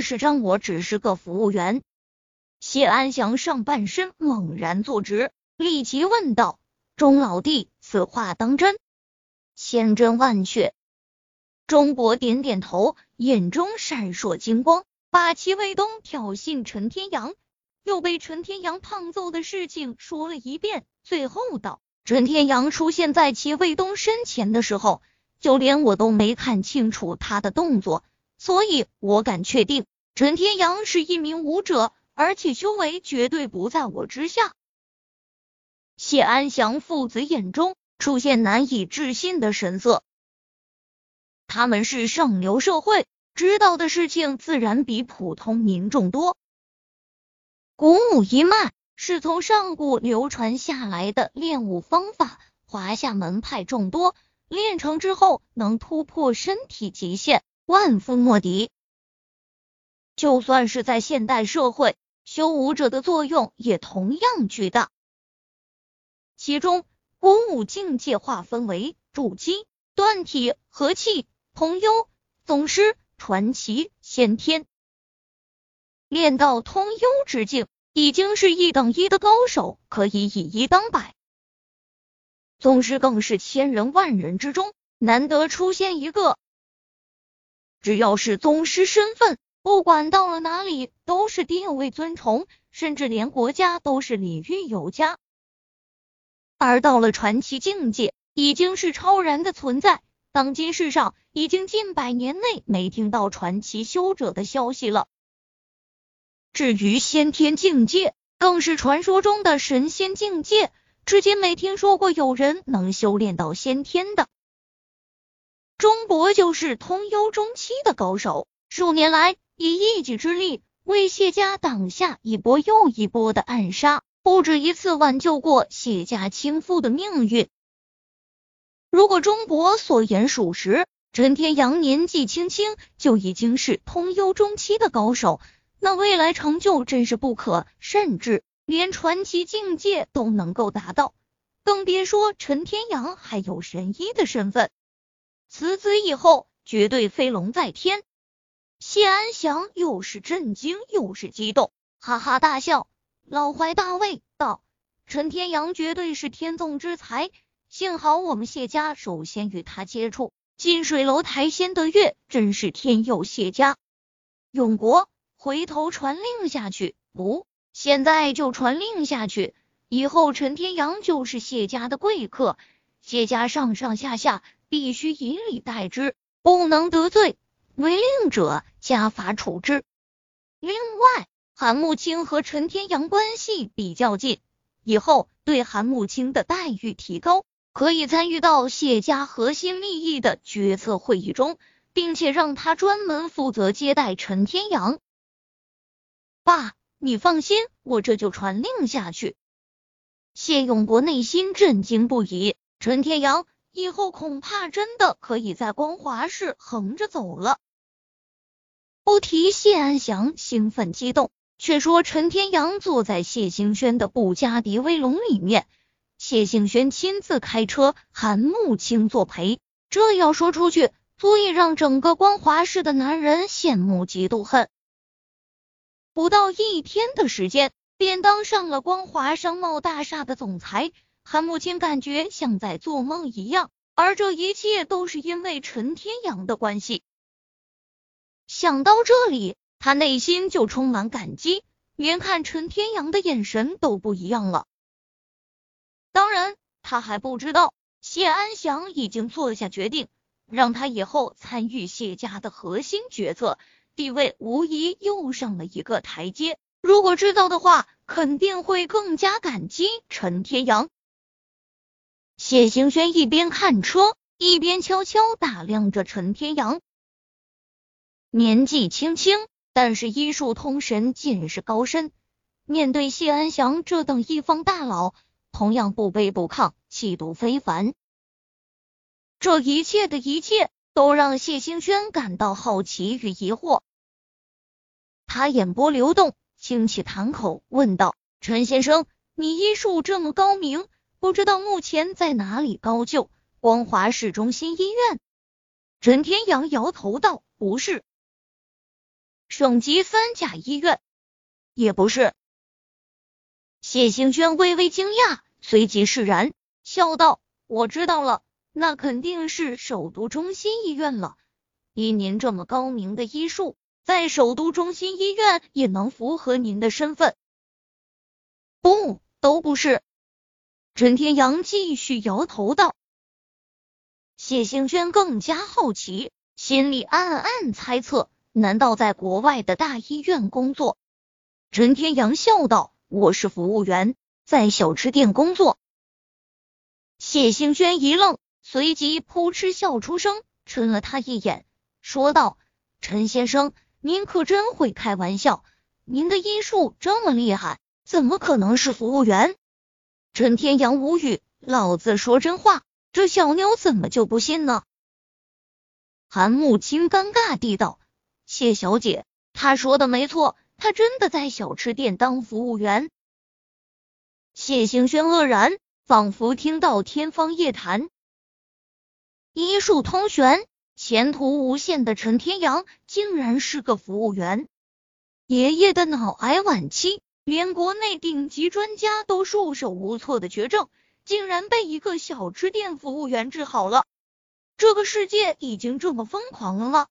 是张，我只是个服务员。谢安祥上半身猛然坐直，立即问道：“钟老弟，此话当真？”千真万确。钟博点点头，眼中闪烁金光。把齐卫东挑衅陈天阳，又被陈天阳胖揍的事情说了一遍，最后道：“陈天阳出现在齐卫东身前的时候，就连我都没看清楚他的动作。”所以，我敢确定，陈天阳是一名武者，而且修为绝对不在我之下。谢安祥父子眼中出现难以置信的神色。他们是上流社会，知道的事情自然比普通民众多。古武一脉是从上古流传下来的练武方法，华夏门派众多，练成之后能突破身体极限。万夫莫敌，就算是在现代社会，修武者的作用也同样巨大。其中，古武境界划分为筑基、断体、合气、通幽、宗师、传奇、先天。练到通幽之境，已经是一等一的高手，可以以一当百。宗师更是千人万人之中难得出现一个。只要是宗师身份，不管到了哪里都是定位尊崇，甚至连国家都是礼遇有加。而到了传奇境界，已经是超然的存在。当今世上已经近百年内没听到传奇修者的消息了。至于先天境界，更是传说中的神仙境界，至今没听说过有人能修炼到先天的。钟博就是通幽中期的高手，数年来以一己之力为谢家挡下一波又一波的暗杀，不止一次挽救过谢家倾覆的命运。如果钟博所言属实，陈天阳年纪轻轻就已经是通幽中期的高手，那未来成就真是不可，甚至连传奇境界都能够达到，更别说陈天阳还有神医的身份。辞子以后，绝对飞龙在天。谢安祥又是震惊又是激动，哈哈大笑，老怀大慰道：“陈天阳绝对是天纵之才，幸好我们谢家首先与他接触。近水楼台先得月，真是天佑谢家。永国，回头传令下去，不，现在就传令下去，以后陈天阳就是谢家的贵客，谢家上上下下。”必须以礼待之，不能得罪。违令者加罚处置。另外，韩慕清和陈天阳关系比较近，以后对韩慕清的待遇提高，可以参与到谢家核心利益的决策会议中，并且让他专门负责接待陈天阳。爸，你放心，我这就传令下去。谢永国内心震惊不已，陈天阳。以后恐怕真的可以在光华市横着走了。不提谢安祥兴奋激动，却说陈天阳坐在谢兴轩的布加迪威龙里面，谢兴轩亲自开车，韩慕清作陪。这要说出去，足以让整个光华市的男人羡慕嫉妒恨。不到一天的时间，便当上了光华商贸大厦的总裁。韩母亲感觉像在做梦一样，而这一切都是因为陈天阳的关系。想到这里，他内心就充满感激，连看陈天阳的眼神都不一样了。当然，他还不知道谢安祥已经做下决定，让他以后参与谢家的核心决策，地位无疑又上了一个台阶。如果知道的话，肯定会更加感激陈天阳。谢行轩一边看车，一边悄悄打量着陈天阳。年纪轻轻，但是医术通神，见识高深。面对谢安祥这等一方大佬，同样不卑不亢，气度非凡。这一切的一切，都让谢兴轩感到好奇与疑惑。他眼波流动，轻启谈口，问道：“陈先生，你医术这么高明？”不知道目前在哪里高就？光华市中心医院。陈天阳摇头道：“不是，省级三甲医院。也不是。谢兴轩微微惊讶，随即释然，笑道：“我知道了，那肯定是首都中心医院了。以您这么高明的医术，在首都中心医院也能符合您的身份。”不，都不是。陈天阳继续摇头道。谢兴轩更加好奇，心里暗暗猜测：难道在国外的大医院工作？陈天阳笑道。我是服务员，在小吃店工作。谢兴轩一愣，随即扑哧笑出声，嗔了他一眼，说道：“陈先生，您可真会开玩笑！您的医术这么厉害，怎么可能是服务员？”陈天阳无语，老子说真话，这小妞怎么就不信呢？韩木青尴尬地道：“谢小姐，他说的没错。”他真的在小吃店当服务员？谢兴轩愕然，仿佛听到天方夜谭。医术通玄、前途无限的陈天阳，竟然是个服务员。爷爷的脑癌晚期，连国内顶级专家都束手无策的绝症，竟然被一个小吃店服务员治好了。这个世界已经这么疯狂了吗？